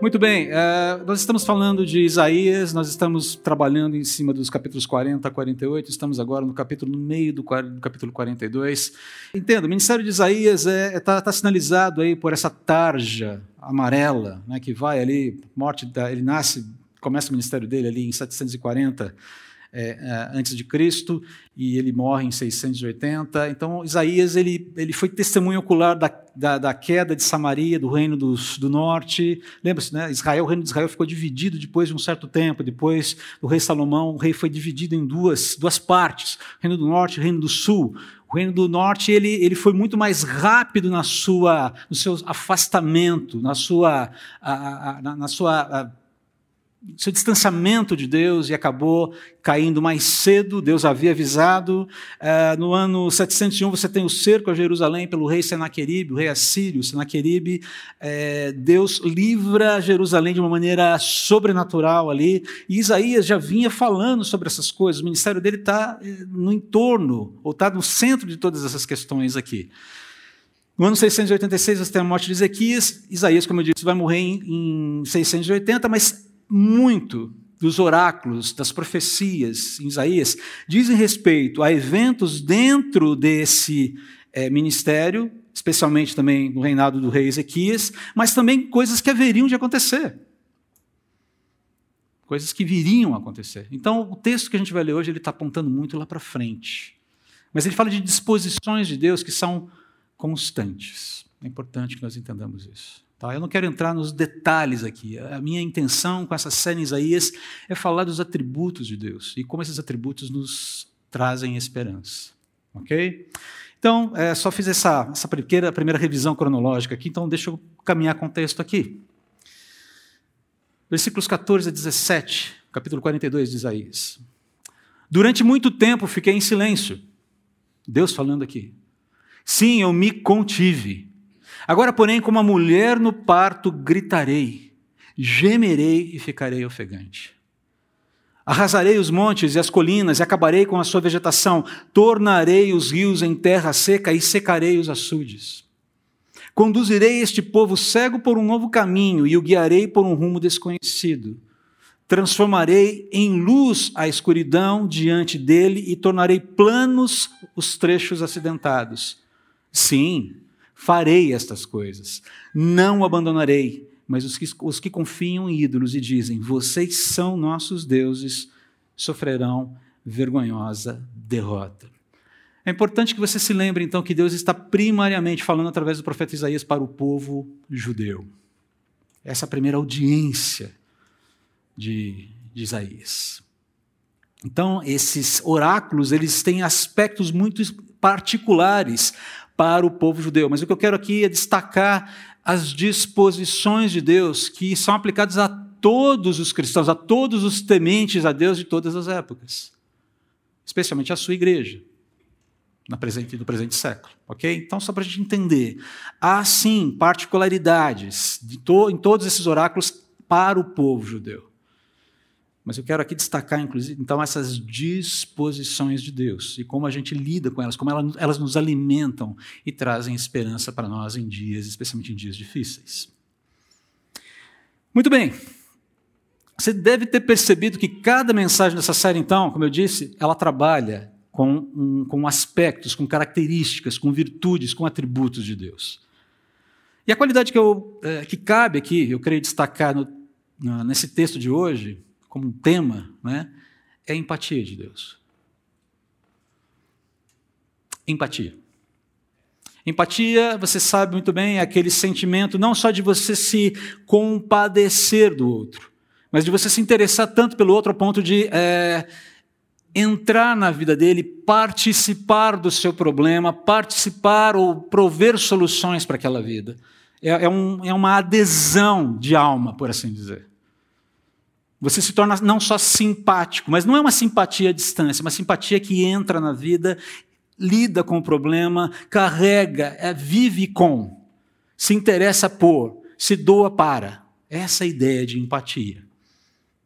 Muito bem, uh, nós estamos falando de Isaías, nós estamos trabalhando em cima dos capítulos 40 a 48, estamos agora no capítulo no meio do, do capítulo 42. Entenda, o ministério de Isaías está é, é, tá, tá sinalizado aí por essa tarja amarela, né, que vai ali, morte da, ele nasce, começa o ministério dele ali em 740 é, é, antes de Cristo e ele morre em 680. Então, Isaías ele, ele foi testemunho ocular da, da, da queda de Samaria, do reino do, do norte. Lembra-se, né? Israel, o reino de Israel ficou dividido depois de um certo tempo. Depois do rei Salomão, o rei foi dividido em duas, duas partes: o reino do norte e o reino do sul. O reino do norte ele, ele foi muito mais rápido na sua, no seu afastamento, na sua, a, a, na, na sua seu distanciamento de Deus e acabou caindo mais cedo. Deus havia avisado. Uh, no ano 701 você tem o cerco a Jerusalém pelo rei Senaqueribe, o rei assírio Senaqueribe. Uh, Deus livra Jerusalém de uma maneira sobrenatural ali. E Isaías já vinha falando sobre essas coisas. O ministério dele está eh, no entorno, ou está no centro de todas essas questões aqui. No ano 686 você tem a morte de Ezequias. Isaías, como eu disse, vai morrer em 680, mas muito dos oráculos, das profecias em Isaías, dizem respeito a eventos dentro desse é, ministério, especialmente também no reinado do rei Ezequias, mas também coisas que haveriam de acontecer. Coisas que viriam a acontecer. Então, o texto que a gente vai ler hoje, ele está apontando muito lá para frente. Mas ele fala de disposições de Deus que são constantes. É importante que nós entendamos isso. Tá? Eu não quero entrar nos detalhes aqui. A minha intenção com essa série em Isaías é falar dos atributos de Deus e como esses atributos nos trazem esperança. Ok? Então, é, só fiz essa, essa primeira, primeira revisão cronológica aqui, então deixa eu caminhar com o texto aqui. Versículos 14 a 17, capítulo 42 de Isaías. Durante muito tempo fiquei em silêncio. Deus falando aqui. Sim, eu me contive Agora, porém, como a mulher no parto, gritarei, gemerei e ficarei ofegante. Arrasarei os montes e as colinas e acabarei com a sua vegetação, tornarei os rios em terra seca e secarei os açudes. Conduzirei este povo cego por um novo caminho e o guiarei por um rumo desconhecido. Transformarei em luz a escuridão diante dele e tornarei planos os trechos acidentados. Sim, farei estas coisas, não o abandonarei. Mas os que, os que confiam em ídolos e dizem, vocês são nossos deuses, sofrerão vergonhosa derrota. É importante que você se lembre, então, que Deus está primariamente falando através do profeta Isaías para o povo judeu. Essa é a primeira audiência de, de Isaías. Então, esses oráculos, eles têm aspectos muito particulares para o povo judeu. Mas o que eu quero aqui é destacar as disposições de Deus que são aplicadas a todos os cristãos, a todos os tementes a Deus de todas as épocas, especialmente a sua igreja. No presente, no presente século, ok? Então, só para a gente entender, há sim particularidades to, em todos esses oráculos para o povo judeu. Mas eu quero aqui destacar, inclusive, então, essas disposições de Deus e como a gente lida com elas, como elas nos alimentam e trazem esperança para nós em dias, especialmente em dias difíceis. Muito bem. Você deve ter percebido que cada mensagem dessa série, então, como eu disse, ela trabalha com, com aspectos, com características, com virtudes, com atributos de Deus. E a qualidade que, eu, é, que cabe aqui, eu creio destacar no, nesse texto de hoje, como um tema, né, é a empatia de Deus. Empatia. Empatia, você sabe muito bem, é aquele sentimento não só de você se compadecer do outro, mas de você se interessar tanto pelo outro a ponto de é, entrar na vida dele, participar do seu problema, participar ou prover soluções para aquela vida. É, é, um, é uma adesão de alma, por assim dizer. Você se torna não só simpático, mas não é uma simpatia à distância, é uma simpatia que entra na vida, lida com o problema, carrega, é, vive com, se interessa por, se doa para. Essa é a ideia de empatia.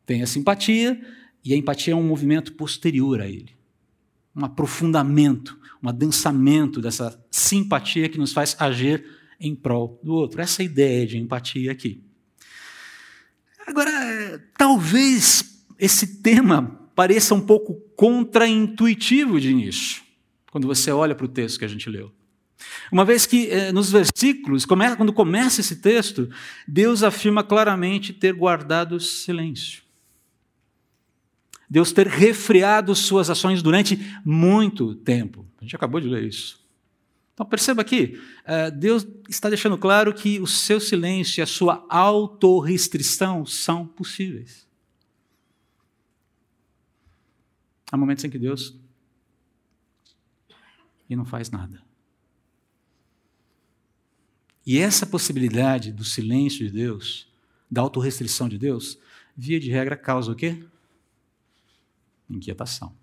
Tem a simpatia, e a empatia é um movimento posterior a ele. Um aprofundamento, um adensamento dessa simpatia que nos faz agir em prol do outro. Essa é a ideia de empatia aqui. Agora, talvez esse tema pareça um pouco contraintuitivo de início, quando você olha para o texto que a gente leu. Uma vez que eh, nos versículos, quando começa esse texto, Deus afirma claramente ter guardado silêncio. Deus ter refriado suas ações durante muito tempo. A gente acabou de ler isso. Então perceba aqui, eh, Deus está deixando claro que o seu silêncio e a sua autorrestrição são possíveis. Há momentos em que Deus e não faz nada. E essa possibilidade do silêncio de Deus, da autorrestrição de Deus, via de regra causa o quê? Inquietação.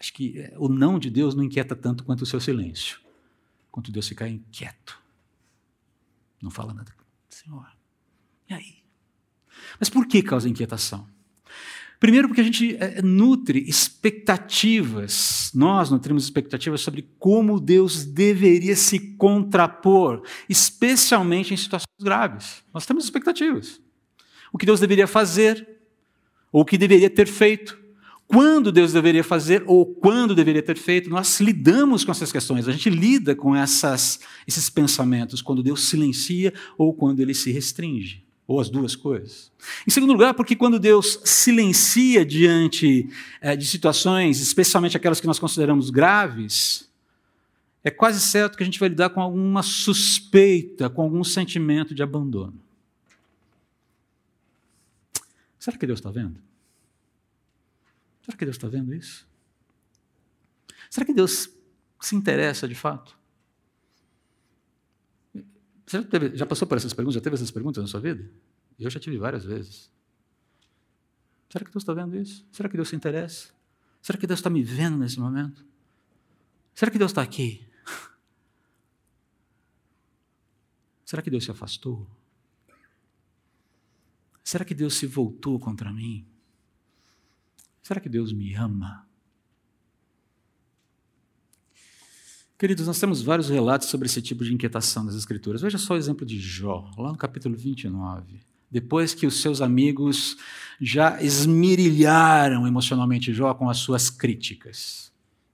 Acho que é, o não de Deus não inquieta tanto quanto o seu silêncio. Quanto Deus ficar inquieto. Não fala nada. Senhor, e aí? Mas por que causa inquietação? Primeiro, porque a gente é, nutre expectativas, nós nutrimos expectativas sobre como Deus deveria se contrapor, especialmente em situações graves. Nós temos expectativas. O que Deus deveria fazer, ou o que deveria ter feito, quando Deus deveria fazer ou quando deveria ter feito, nós lidamos com essas questões, a gente lida com essas, esses pensamentos, quando Deus silencia ou quando ele se restringe ou as duas coisas. Em segundo lugar, porque quando Deus silencia diante é, de situações, especialmente aquelas que nós consideramos graves, é quase certo que a gente vai lidar com alguma suspeita, com algum sentimento de abandono. Será que Deus está vendo? Será que Deus está vendo isso? Será que Deus se interessa de fato? Você já, teve, já, passou por essas perguntas? Já teve essas perguntas na sua vida? Eu já tive várias vezes. Será que Deus está vendo isso? Será que Deus se interessa? Será que Deus está me vendo nesse momento? Será que Deus está aqui? Será que Deus se afastou? Será que Deus se voltou contra mim? Será que Deus me ama? Queridos, nós temos vários relatos sobre esse tipo de inquietação das Escrituras. Veja só o exemplo de Jó, lá no capítulo 29. Depois que os seus amigos já esmirilharam emocionalmente Jó com as suas críticas.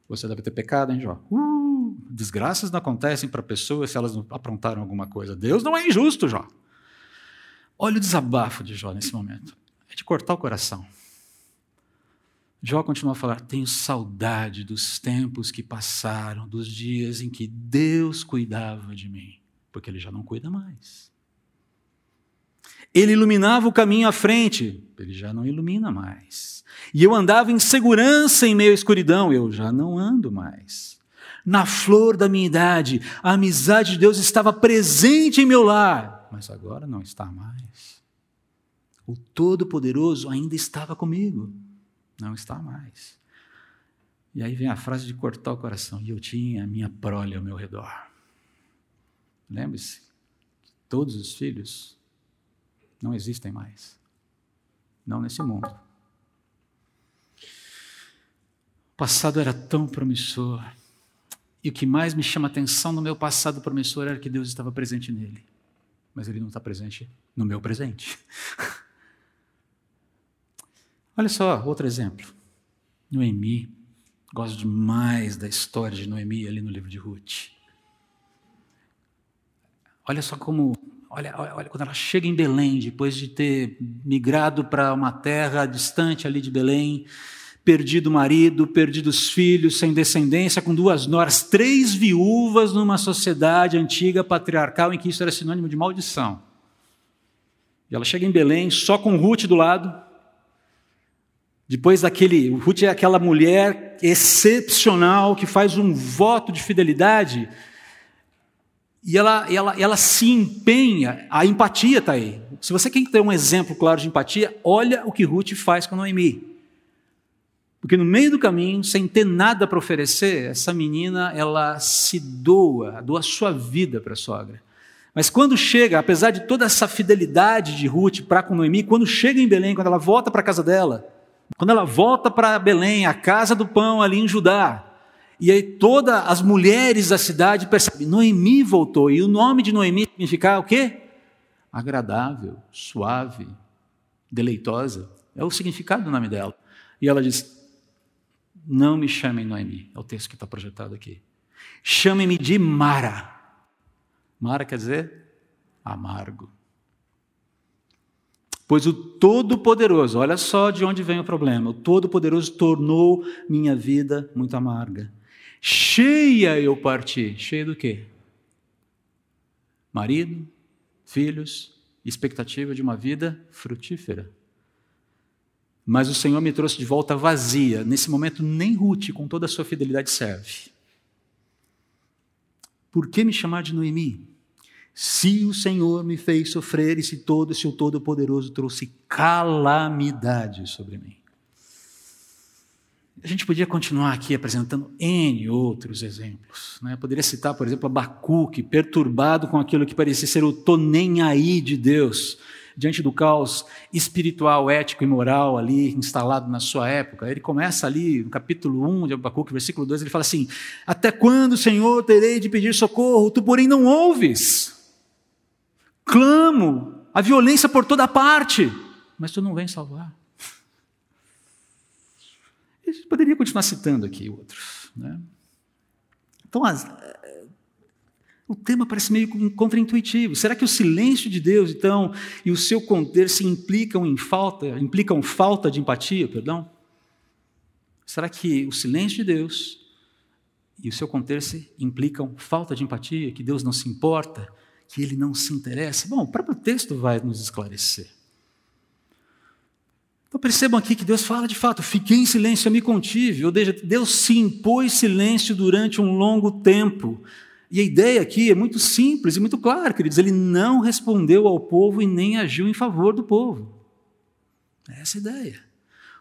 Você deve ter pecado, hein, Jó? Uh, desgraças não acontecem para pessoas se elas não aprontaram alguma coisa. Deus não é injusto, Jó. Olha o desabafo de Jó nesse momento. É de cortar o coração. Jó continua a falar: tenho saudade dos tempos que passaram, dos dias em que Deus cuidava de mim, porque Ele já não cuida mais. Ele iluminava o caminho à frente, Ele já não ilumina mais. E eu andava em segurança em meio à escuridão, eu já não ando mais. Na flor da minha idade, a amizade de Deus estava presente em meu lar, mas agora não está mais. O Todo-Poderoso ainda estava comigo não está mais. E aí vem a frase de cortar o coração. E eu tinha a minha prole ao meu redor. Lembre-se, todos os filhos não existem mais. Não nesse mundo. O passado era tão promissor. E o que mais me chama atenção no meu passado promissor era que Deus estava presente nele. Mas ele não está presente no meu presente. Olha só, outro exemplo. Noemi. Gosto demais da história de Noemi ali no livro de Ruth. Olha só como. Olha, olha, quando ela chega em Belém, depois de ter migrado para uma terra distante ali de Belém, perdido o marido, perdido os filhos, sem descendência, com duas noras, três viúvas numa sociedade antiga patriarcal em que isso era sinônimo de maldição. E ela chega em Belém só com Ruth do lado, depois daquele, Ruth é aquela mulher excepcional que faz um voto de fidelidade e ela, ela, ela se empenha, a empatia está aí. Se você quer ter um exemplo claro de empatia, olha o que Ruth faz com Noemi. Porque no meio do caminho, sem ter nada para oferecer, essa menina ela se doa, doa sua vida para a sogra. Mas quando chega, apesar de toda essa fidelidade de Ruth para com Noemi, quando chega em Belém, quando ela volta para a casa dela, quando ela volta para Belém, a casa do pão ali em Judá, e aí todas as mulheres da cidade percebem, Noemi voltou, e o nome de Noemi significa o quê? agradável, suave, deleitosa. É o significado do nome dela. E ela diz: Não me chamem Noemi. É o texto que está projetado aqui. Chamem-me de Mara. Mara quer dizer amargo. Pois o Todo-Poderoso, olha só de onde vem o problema: o Todo-Poderoso tornou minha vida muito amarga. Cheia eu parti. Cheia do quê? Marido, filhos, expectativa de uma vida frutífera. Mas o Senhor me trouxe de volta vazia. Nesse momento, nem Ruth, com toda a sua fidelidade, serve. Por que me chamar de Noemi? Se o Senhor me fez sofrer e se todo, se o Todo-Poderoso trouxe calamidade sobre mim. A gente podia continuar aqui apresentando N outros exemplos. Né? poderia citar, por exemplo, Abacuque, perturbado com aquilo que parecia ser o tô nem aí de Deus, diante do caos espiritual, ético e moral ali instalado na sua época. Ele começa ali no capítulo 1 de Abacuque, versículo 2, ele fala assim: Até quando, Senhor, terei de pedir socorro? Tu, porém, não ouves clamo, a violência por toda parte, mas tu não vem salvar. Gente poderia continuar citando aqui outros. Né? Então, as, eh, o tema parece meio contraintuitivo. Será que o silêncio de Deus, então, e o seu conter se implicam em falta, implicam falta de empatia, perdão? Será que o silêncio de Deus e o seu conter-se implicam falta de empatia, que Deus não se importa, que ele não se interessa? Bom, o próprio texto vai nos esclarecer. Então percebam aqui que Deus fala de fato, fiquei em silêncio, eu me contive, ou seja, Deus se impôs silêncio durante um longo tempo. E a ideia aqui é muito simples e muito clara, queridos, ele não respondeu ao povo e nem agiu em favor do povo. É essa a ideia.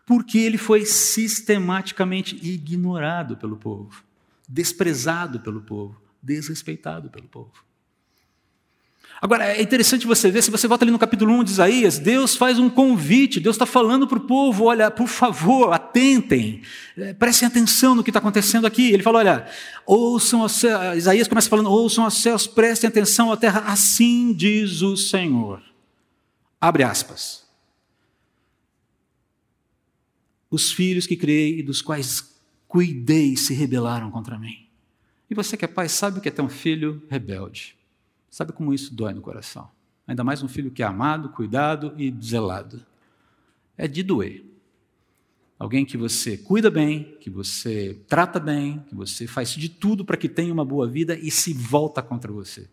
Porque ele foi sistematicamente ignorado pelo povo, desprezado pelo povo, desrespeitado pelo povo. Agora, é interessante você ver, se você volta ali no capítulo 1 de Isaías, Deus faz um convite, Deus está falando para o povo: olha, por favor, atentem, é, prestem atenção no que está acontecendo aqui. Ele fala: olha, ouçam os céus, Isaías começa falando: ouçam os céus, prestem atenção à terra, assim diz o Senhor. Abre aspas. Os filhos que criei e dos quais cuidei se rebelaram contra mim. E você que é pai sabe o que é ter um filho rebelde. Sabe como isso dói no coração? Ainda mais um filho que é amado, cuidado e zelado. É de doer. Alguém que você cuida bem, que você trata bem, que você faz de tudo para que tenha uma boa vida e se volta contra você.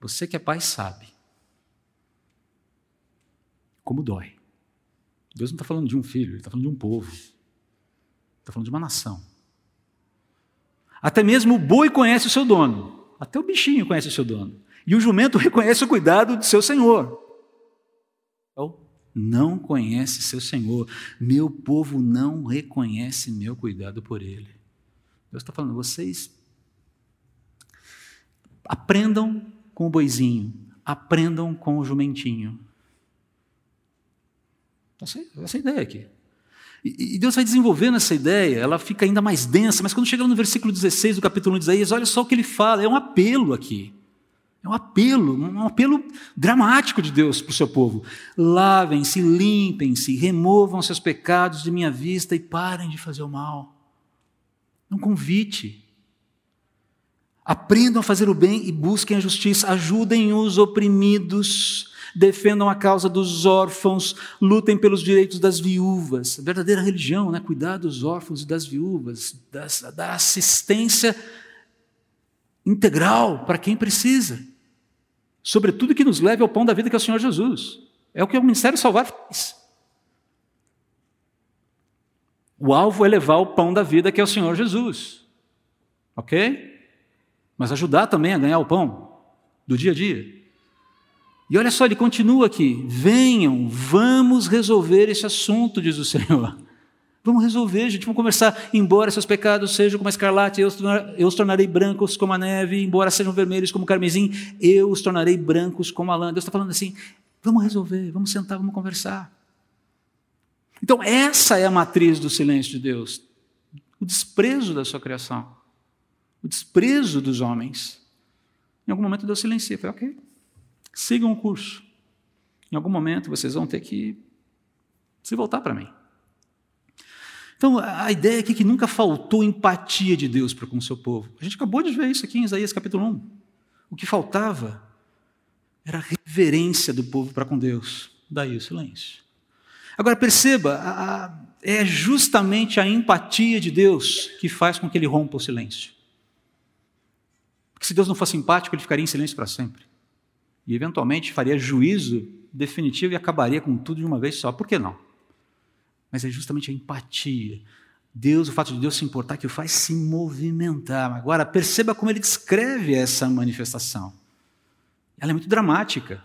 Você que é pai sabe como dói. Deus não está falando de um filho, Ele está falando de um povo. Está falando de uma nação. Até mesmo o boi conhece o seu dono. Até o bichinho conhece o seu dono. E o jumento reconhece o cuidado do seu senhor. Então, não conhece seu senhor. Meu povo não reconhece meu cuidado por ele. Deus está falando, vocês aprendam com o boizinho, aprendam com o jumentinho. Essa, essa é ideia aqui. E Deus vai desenvolvendo essa ideia, ela fica ainda mais densa, mas quando chega no versículo 16 do capítulo 1 de Isaías, olha só o que ele fala, é um apelo aqui. É um apelo, um apelo dramático de Deus para o seu povo. Lavem-se, limpem-se, removam seus pecados de minha vista e parem de fazer o mal. É um convite. Aprendam a fazer o bem e busquem a justiça, ajudem os oprimidos defendam a causa dos órfãos, lutem pelos direitos das viúvas. A verdadeira religião, né? cuidar dos órfãos e das viúvas, das, da assistência integral para quem precisa. Sobretudo que nos leve ao pão da vida que é o Senhor Jesus. É o que o Ministério Salvar faz. O alvo é levar o pão da vida que é o Senhor Jesus. Ok? Mas ajudar também a ganhar o pão do dia a dia. E olha só, ele continua aqui: venham, vamos resolver esse assunto, diz o Senhor. Vamos resolver, gente, vamos conversar. Embora seus pecados sejam como a escarlate, eu os, tornarei, eu os tornarei brancos como a neve. Embora sejam vermelhos como o carmesim, eu os tornarei brancos como a lã. Deus está falando assim: vamos resolver, vamos sentar, vamos conversar. Então, essa é a matriz do silêncio de Deus: o desprezo da sua criação, o desprezo dos homens. Em algum momento Deus silencia. Falei, ok, Sigam o curso. Em algum momento vocês vão ter que se voltar para mim. Então, a ideia aqui é que nunca faltou empatia de Deus para com o seu povo. A gente acabou de ver isso aqui em Isaías capítulo 1. O que faltava era a reverência do povo para com Deus. Daí o silêncio. Agora perceba, a, a, é justamente a empatia de Deus que faz com que ele rompa o silêncio. Porque se Deus não fosse empático, ele ficaria em silêncio para sempre. E eventualmente faria juízo definitivo e acabaria com tudo de uma vez só. Por que não? Mas é justamente a empatia. Deus, o fato de Deus se importar, que o faz se movimentar. Agora, perceba como ele descreve essa manifestação. Ela é muito dramática.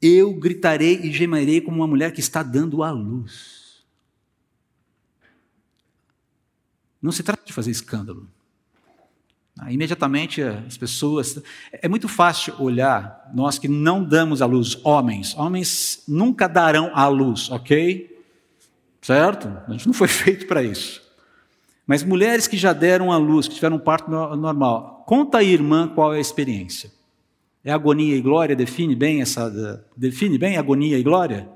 Eu gritarei e gemerei como uma mulher que está dando à luz. Não se trata de fazer escândalo. Ah, imediatamente as pessoas. É muito fácil olhar, nós que não damos à luz, homens. Homens nunca darão à luz, ok? Certo? A gente não foi feito para isso. Mas mulheres que já deram à luz, que tiveram um parto normal, conta aí, irmã, qual é a experiência. É agonia e glória? Define bem essa. Define bem agonia e glória?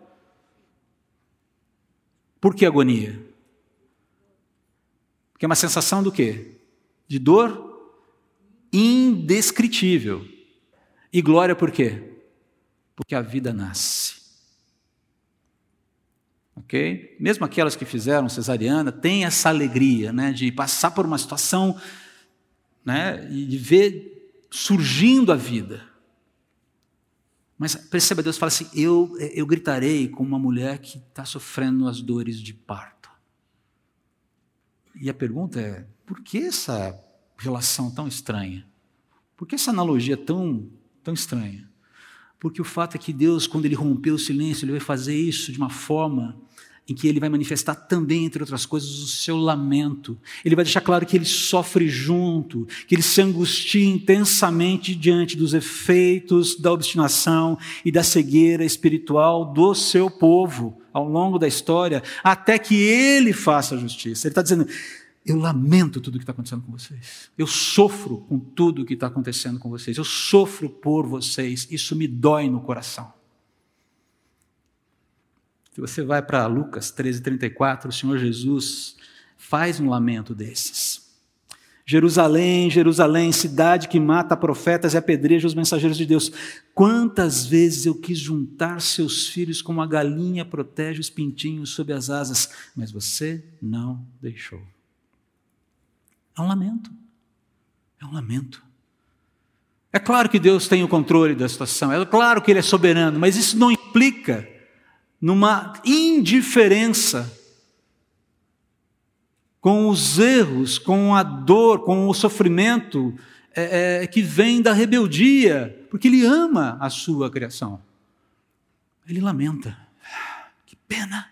Por que agonia? Porque é uma sensação do quê? De dor indescritível. E glória por quê? Porque a vida nasce. Ok? Mesmo aquelas que fizeram cesariana têm essa alegria né, de passar por uma situação né, e de ver surgindo a vida. Mas perceba, Deus fala assim: eu, eu gritarei como uma mulher que está sofrendo as dores de parto. E a pergunta é: por que essa relação tão estranha? Por que essa analogia tão, tão estranha? Porque o fato é que Deus, quando Ele rompeu o silêncio, Ele vai fazer isso de uma forma em que ele vai manifestar também, entre outras coisas, o seu lamento. Ele vai deixar claro que ele sofre junto, que ele se angustia intensamente diante dos efeitos da obstinação e da cegueira espiritual do seu povo ao longo da história, até que ele faça a justiça. Ele está dizendo: eu lamento tudo o que está acontecendo com vocês. Eu sofro com tudo o que está acontecendo com vocês. Eu sofro por vocês. Isso me dói no coração. Se você vai para Lucas 13:34, o Senhor Jesus faz um lamento desses. Jerusalém, Jerusalém, cidade que mata profetas e apedreja os mensageiros de Deus. Quantas vezes eu quis juntar seus filhos como a galinha protege os pintinhos sob as asas, mas você não deixou. É um lamento. É um lamento. É claro que Deus tem o controle da situação, é claro que Ele é soberano, mas isso não implica numa indiferença com os erros, com a dor, com o sofrimento é, é, que vem da rebeldia, porque Ele ama a sua criação. Ele lamenta. Que pena,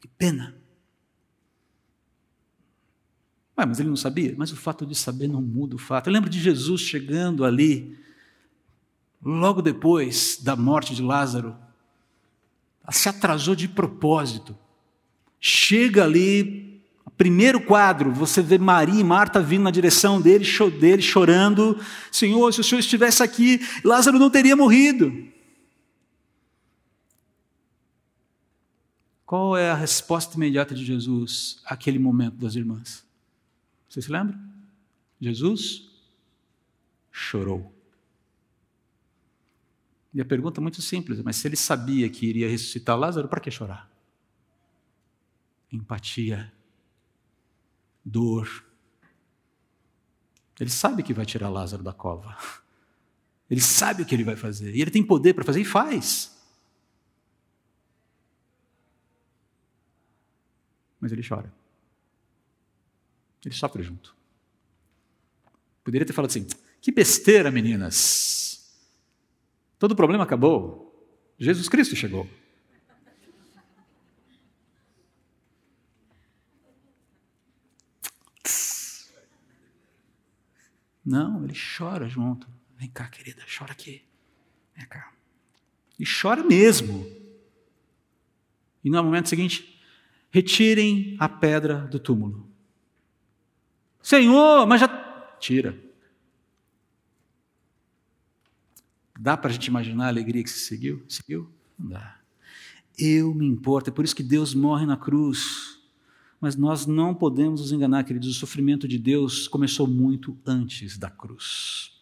que pena. Ué, mas ele não sabia? Mas o fato de saber não muda o fato. Eu lembro de Jesus chegando ali, logo depois da morte de Lázaro, se atrasou de propósito. Chega ali, primeiro quadro, você vê Maria e Marta vindo na direção dele, dele chorando. Senhor, se o Senhor estivesse aqui, Lázaro não teria morrido. Qual é a resposta imediata de Jesus àquele momento das irmãs? Você se lembra? Jesus chorou. E a pergunta é muito simples, mas se ele sabia que iria ressuscitar Lázaro, para que chorar? Empatia, dor. Ele sabe que vai tirar Lázaro da cova. Ele sabe o que ele vai fazer. E ele tem poder para fazer e faz. Mas ele chora. Ele sofre junto. Poderia ter falado assim: que besteira, meninas. Todo o problema acabou. Jesus Cristo chegou. Não, ele chora junto. Vem cá, querida, chora aqui. Vem cá. E chora mesmo. E no momento seguinte, retirem a pedra do túmulo. Senhor, mas já. Tira. Dá para a gente imaginar a alegria que se seguiu? Seguiu? Não dá. Eu me importo, é por isso que Deus morre na cruz. Mas nós não podemos nos enganar, queridos, o sofrimento de Deus começou muito antes da cruz.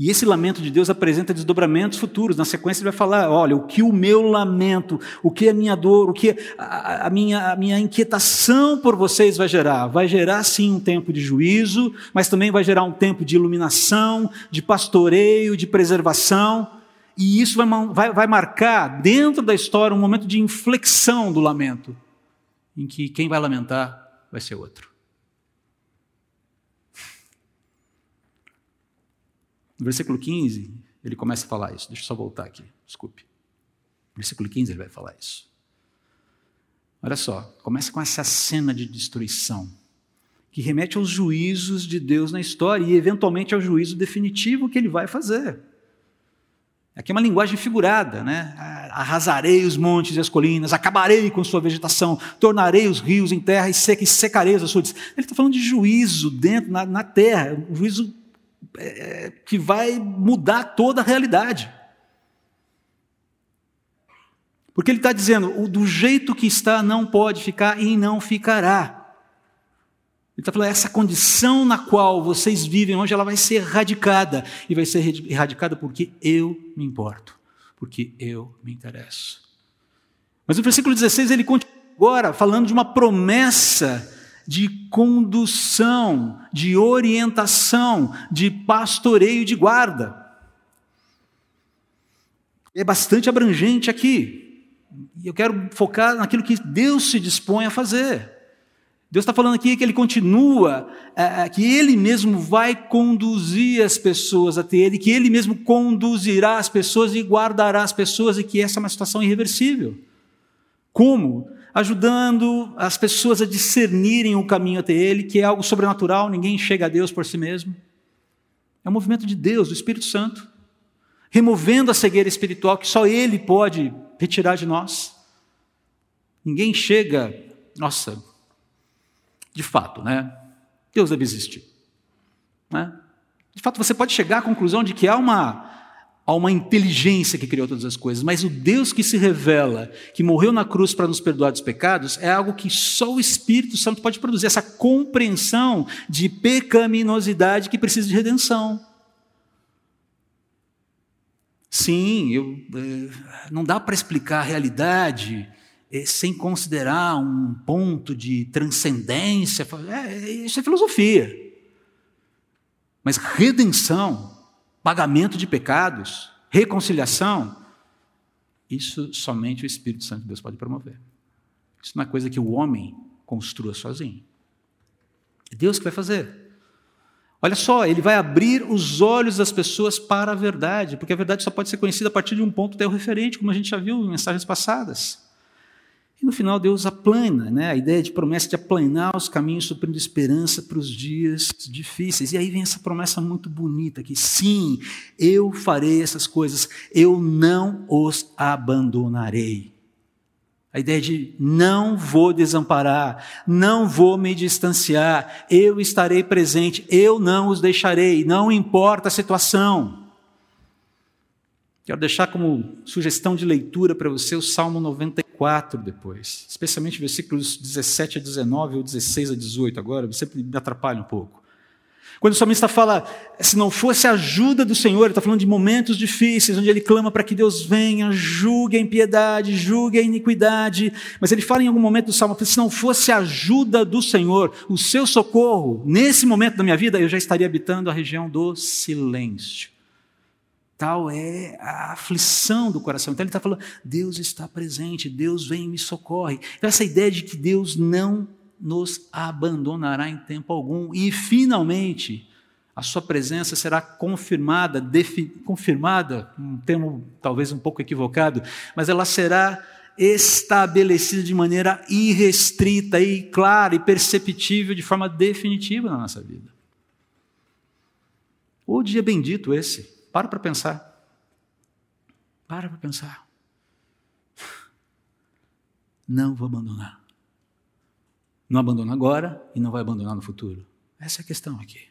E esse lamento de Deus apresenta desdobramentos futuros. Na sequência, ele vai falar: olha, o que o meu lamento, o que a minha dor, o que a, a, minha, a minha inquietação por vocês vai gerar? Vai gerar sim um tempo de juízo, mas também vai gerar um tempo de iluminação, de pastoreio, de preservação. E isso vai, vai, vai marcar dentro da história um momento de inflexão do lamento, em que quem vai lamentar vai ser outro. No versículo 15, ele começa a falar isso. Deixa eu só voltar aqui, desculpe. No versículo 15 ele vai falar isso. Olha só, começa com essa cena de destruição, que remete aos juízos de Deus na história e, eventualmente, ao juízo definitivo que ele vai fazer. Aqui é uma linguagem figurada, né? Arrasarei os montes e as colinas, acabarei com sua vegetação, tornarei os rios em terra e seca e secarei os açudes. Ele está falando de juízo dentro, na, na terra, um juízo é, que vai mudar toda a realidade. Porque ele está dizendo, do jeito que está não pode ficar e não ficará. Ele está falando, essa condição na qual vocês vivem hoje, ela vai ser erradicada. E vai ser erradicada porque eu me importo, porque eu me interesso. Mas no versículo 16 ele continua agora falando de uma promessa de condução, de orientação, de pastoreio de guarda. É bastante abrangente aqui. Eu quero focar naquilo que Deus se dispõe a fazer. Deus está falando aqui que Ele continua, é, é, que Ele mesmo vai conduzir as pessoas até Ele, que Ele mesmo conduzirá as pessoas e guardará as pessoas, e que essa é uma situação irreversível. Como? Ajudando as pessoas a discernirem o caminho até Ele, que é algo sobrenatural, ninguém chega a Deus por si mesmo. É um movimento de Deus, do Espírito Santo, removendo a cegueira espiritual que só Ele pode retirar de nós. Ninguém chega, nossa, de fato, né? Deus deve existir. Né? De fato, você pode chegar à conclusão de que há uma Há uma inteligência que criou todas as coisas, mas o Deus que se revela, que morreu na cruz para nos perdoar dos pecados, é algo que só o Espírito Santo pode produzir essa compreensão de pecaminosidade que precisa de redenção. Sim, eu, eh, não dá para explicar a realidade eh, sem considerar um ponto de transcendência. É, isso é filosofia. Mas redenção pagamento de pecados, reconciliação, isso somente o Espírito Santo de Deus pode promover. Isso não é coisa que o homem construa sozinho. É Deus que vai fazer. Olha só, ele vai abrir os olhos das pessoas para a verdade, porque a verdade só pode ser conhecida a partir de um ponto referente, como a gente já viu em mensagens passadas. E no final Deus aplana, né? a ideia de promessa de aplanar os caminhos, suprindo esperança para os dias difíceis. E aí vem essa promessa muito bonita que sim, eu farei essas coisas, eu não os abandonarei. A ideia de não vou desamparar, não vou me distanciar, eu estarei presente, eu não os deixarei, não importa a situação. Quero deixar como sugestão de leitura para você o Salmo 94 depois, especialmente versículos 17 a 19 ou 16 a 18 agora, você me atrapalha um pouco. Quando o salmista fala, se não fosse a ajuda do Senhor, ele está falando de momentos difíceis, onde ele clama para que Deus venha, julgue a impiedade, julgue a iniquidade. Mas ele fala em algum momento do salmo, se não fosse a ajuda do Senhor, o seu socorro, nesse momento da minha vida, eu já estaria habitando a região do silêncio. Tal é a aflição do coração. Então ele está falando, Deus está presente, Deus vem e me socorre. Então essa ideia de que Deus não nos abandonará em tempo algum e finalmente a sua presença será confirmada, confirmada, um termo talvez um pouco equivocado, mas ela será estabelecida de maneira irrestrita e clara e perceptível de forma definitiva na nossa vida. O dia bendito esse para para pensar. Para para pensar. Não vou abandonar. Não abandona agora e não vai abandonar no futuro. Essa é a questão aqui.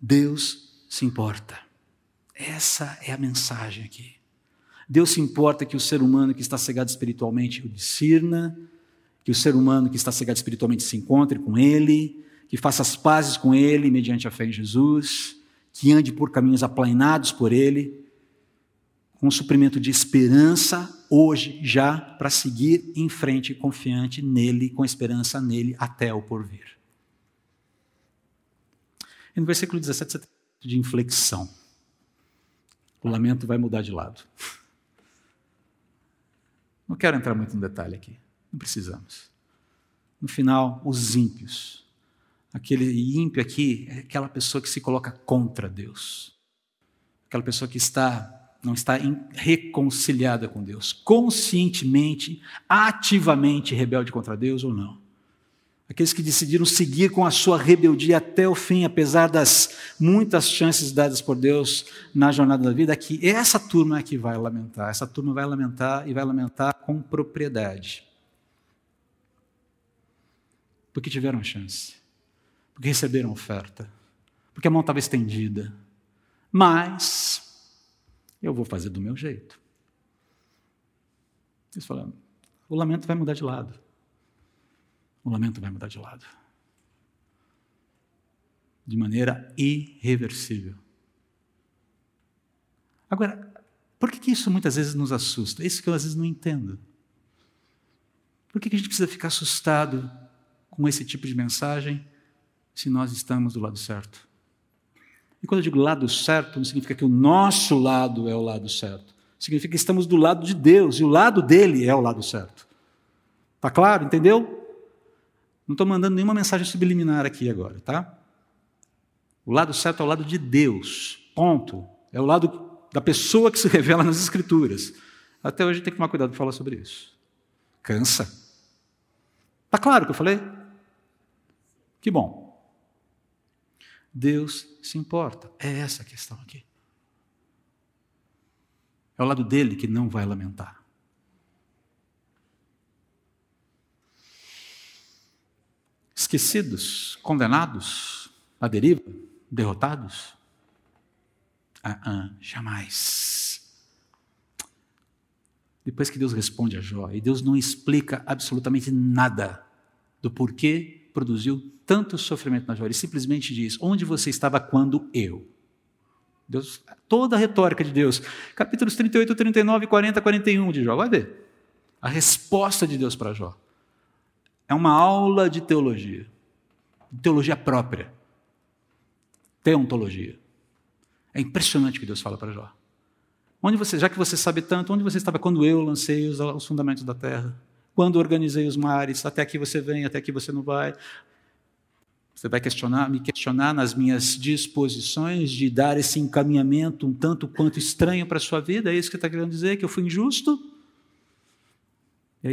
Deus se importa. Essa é a mensagem aqui. Deus se importa que o ser humano que está cegado espiritualmente o discirna, que o ser humano que está cegado espiritualmente se encontre com Ele, que faça as pazes com Ele mediante a fé em Jesus, que ande por caminhos aplainados por Ele, com um suprimento de esperança hoje, já, para seguir em frente confiante nele, com esperança nele até o porvir. E no versículo 17, você tem de inflexão. O lamento vai mudar de lado. Não quero entrar muito no detalhe aqui, não precisamos. No final, os ímpios. Aquele ímpio aqui é aquela pessoa que se coloca contra Deus. Aquela pessoa que está não está reconciliada com Deus, conscientemente, ativamente rebelde contra Deus ou não. Aqueles que decidiram seguir com a sua rebeldia até o fim, apesar das muitas chances dadas por Deus na jornada da vida, aqui, essa turma é que vai lamentar. Essa turma vai lamentar e vai lamentar com propriedade. Porque tiveram chance. Porque receberam oferta. Porque a mão estava estendida. Mas eu vou fazer do meu jeito. Eles falaram, o lamento vai mudar de lado o lamento vai mudar de lado. De maneira irreversível. Agora, por que, isso muitas vezes nos assusta? Isso que eu às vezes não entendo. Por que, que a gente precisa ficar assustado com esse tipo de mensagem se nós estamos do lado certo? E quando eu digo lado certo, não significa que o nosso lado é o lado certo. Significa que estamos do lado de Deus e o lado dele é o lado certo. Está claro? Entendeu? Não estou mandando nenhuma mensagem subliminar aqui agora, tá? O lado certo é o lado de Deus, ponto. É o lado da pessoa que se revela nas Escrituras. Até hoje tem que tomar cuidado para falar sobre isso. Cansa. Está claro o que eu falei? Que bom. Deus se importa. É essa a questão aqui. É o lado dele que não vai lamentar. esquecidos, condenados, à deriva, derrotados? Ah, ah, jamais. Depois que Deus responde a Jó, e Deus não explica absolutamente nada do porquê produziu tanto sofrimento na Jó, ele simplesmente diz: Onde você estava quando eu? Deus, toda a retórica de Deus, capítulos 38, 39, 40, 41 de Jó, vai ver. A resposta de Deus para Jó. É uma aula de teologia, teologia própria, teontologia. É impressionante o que Deus fala para Jó. Onde você, já que você sabe tanto, onde você estava quando eu lancei os, os fundamentos da terra? Quando organizei os mares? Até aqui você vem, até aqui você não vai. Você vai questionar, me questionar nas minhas disposições de dar esse encaminhamento um tanto quanto estranho para a sua vida? É isso que está querendo dizer? Que eu fui injusto?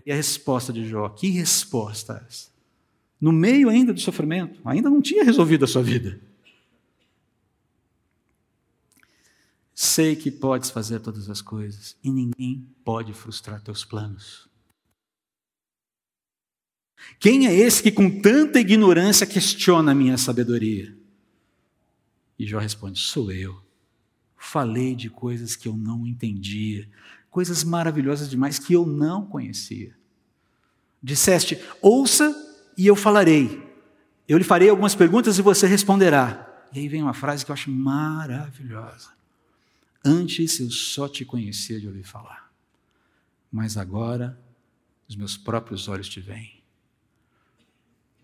E a resposta de Jó, que resposta é essa? No meio ainda do sofrimento, ainda não tinha resolvido a sua vida. Sei que podes fazer todas as coisas e ninguém pode frustrar teus planos. Quem é esse que com tanta ignorância questiona a minha sabedoria? E Jó responde: Sou eu. Falei de coisas que eu não entendia, coisas maravilhosas demais que eu não conhecia. Disseste: ouça e eu falarei. Eu lhe farei algumas perguntas e você responderá. E aí vem uma frase que eu acho maravilhosa. Antes eu só te conhecia de ouvir falar, mas agora os meus próprios olhos te veem.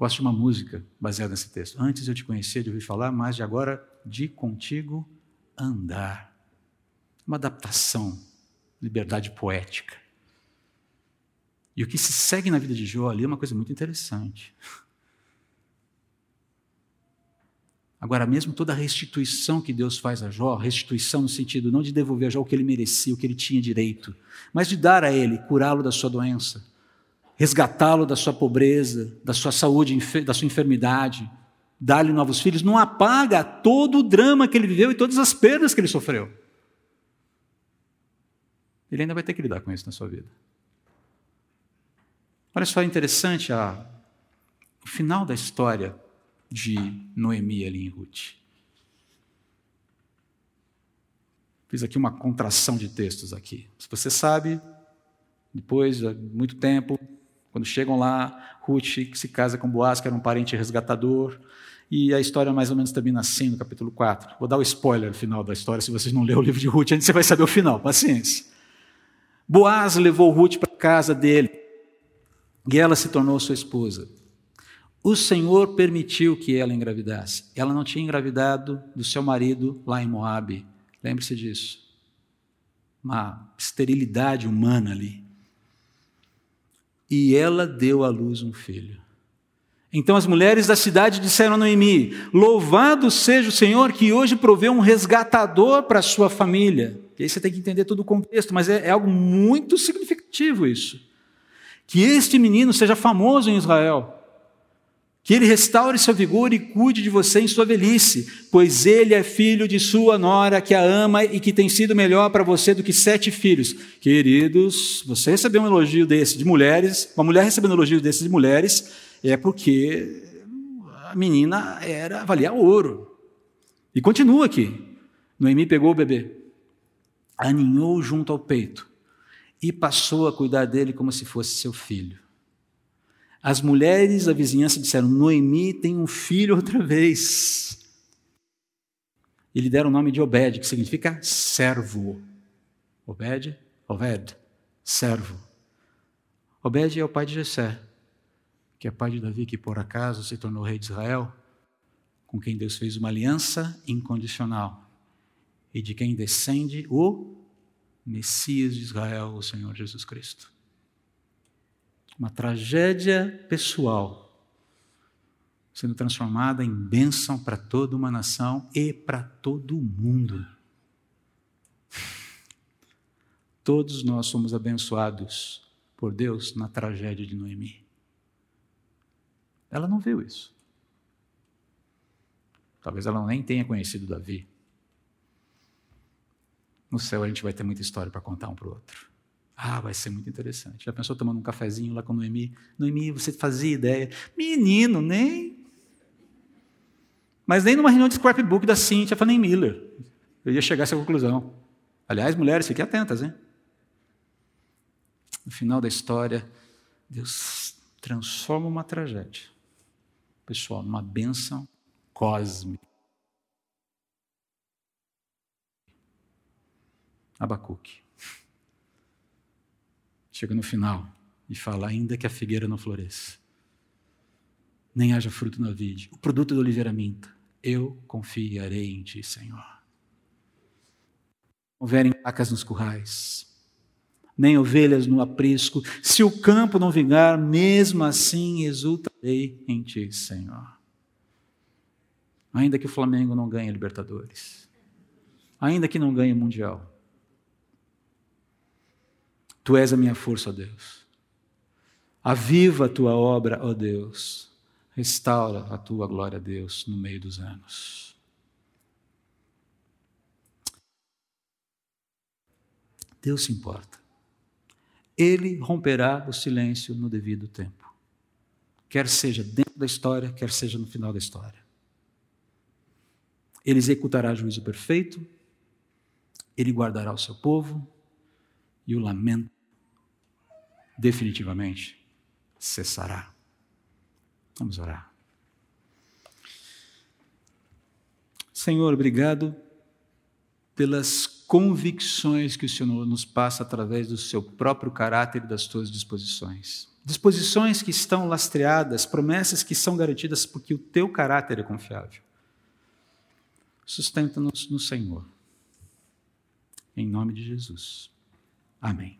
Gosto de uma música baseada nesse texto. Antes eu te conhecia de ouvir falar, mas de agora de contigo andar. Uma adaptação liberdade poética. E o que se segue na vida de Jó ali é uma coisa muito interessante. Agora, mesmo toda a restituição que Deus faz a Jó, restituição no sentido não de devolver a Jó o que ele merecia, o que ele tinha direito, mas de dar a ele, curá-lo da sua doença, resgatá-lo da sua pobreza, da sua saúde, da sua enfermidade, dar-lhe novos filhos, não apaga todo o drama que ele viveu e todas as perdas que ele sofreu ele ainda vai ter que lidar com isso na sua vida. Olha só, é interessante a, o final da história de Noemi ali em Ruth. Fiz aqui uma contração de textos aqui. Se você sabe, depois de muito tempo, quando chegam lá, Ruth se casa com Boaz, que era um parente resgatador, e a história mais ou menos termina assim no capítulo 4. Vou dar o spoiler final da história, se vocês não leram o livro de Ruth, antes você vai saber o final, paciência. Boaz levou Ruth para a casa dele, e ela se tornou sua esposa. O Senhor permitiu que ela engravidasse. Ela não tinha engravidado do seu marido lá em Moabe. Lembre-se disso. Uma esterilidade humana ali. E ela deu à luz um filho. Então as mulheres da cidade disseram a Noemi: Louvado seja o Senhor que hoje proveu um resgatador para a sua família. E aí você tem que entender todo o contexto, mas é, é algo muito significativo isso. Que este menino seja famoso em Israel que ele restaure seu vigor e cuide de você em sua velhice, pois ele é filho de sua nora, que a ama e que tem sido melhor para você do que sete filhos. Queridos, você recebeu um elogio desse de mulheres, uma mulher recebendo um elogio desse de mulheres, é porque a menina era valia ouro. E continua aqui. Noemi pegou o bebê, aninhou junto ao peito e passou a cuidar dele como se fosse seu filho. As mulheres da vizinhança disseram: Noemi tem um filho outra vez. E lhe deram o nome de Obed, que significa servo. Obed, Obed, servo. Obed é o pai de Jessé, que é pai de Davi, que por acaso se tornou rei de Israel, com quem Deus fez uma aliança incondicional, e de quem descende o Messias de Israel, o Senhor Jesus Cristo uma tragédia pessoal, sendo transformada em bênção para toda uma nação e para todo o mundo. Todos nós somos abençoados por Deus na tragédia de Noemi. Ela não viu isso. Talvez ela nem tenha conhecido Davi. No céu a gente vai ter muita história para contar um para o outro. Ah, vai ser muito interessante. Já pensou tomando um cafezinho lá com Noemi? Noemi, você fazia ideia? Menino, nem. Mas nem numa reunião de scrapbook da Cynthia Fanny Miller. Eu ia chegar a essa conclusão. Aliás, mulheres, fiquem atentas, hein? No final da história, Deus transforma uma tragédia, pessoal, numa bênção cósmica. Abacuque chega no final e fala: ainda que a figueira não floresça, nem haja fruto na vide, o produto da oliveira minta, eu confiarei em ti, Senhor. Houverem vacas nos currais, nem ovelhas no aprisco, se o campo não vingar, mesmo assim exultarei em ti, Senhor. Ainda que o Flamengo não ganhe Libertadores, ainda que não ganhe Mundial, Tu és a minha força, ó Deus. Aviva a tua obra, ó Deus. Restaura a tua glória, Deus, no meio dos anos. Deus se importa. Ele romperá o silêncio no devido tempo. Quer seja dentro da história, quer seja no final da história. Ele executará juízo perfeito, ele guardará o seu povo, e o lamento definitivamente cessará. Vamos orar. Senhor, obrigado pelas convicções que o Senhor nos passa através do seu próprio caráter e das tuas disposições. Disposições que estão lastreadas, promessas que são garantidas porque o teu caráter é confiável. Sustenta-nos no Senhor. Em nome de Jesus. Amém.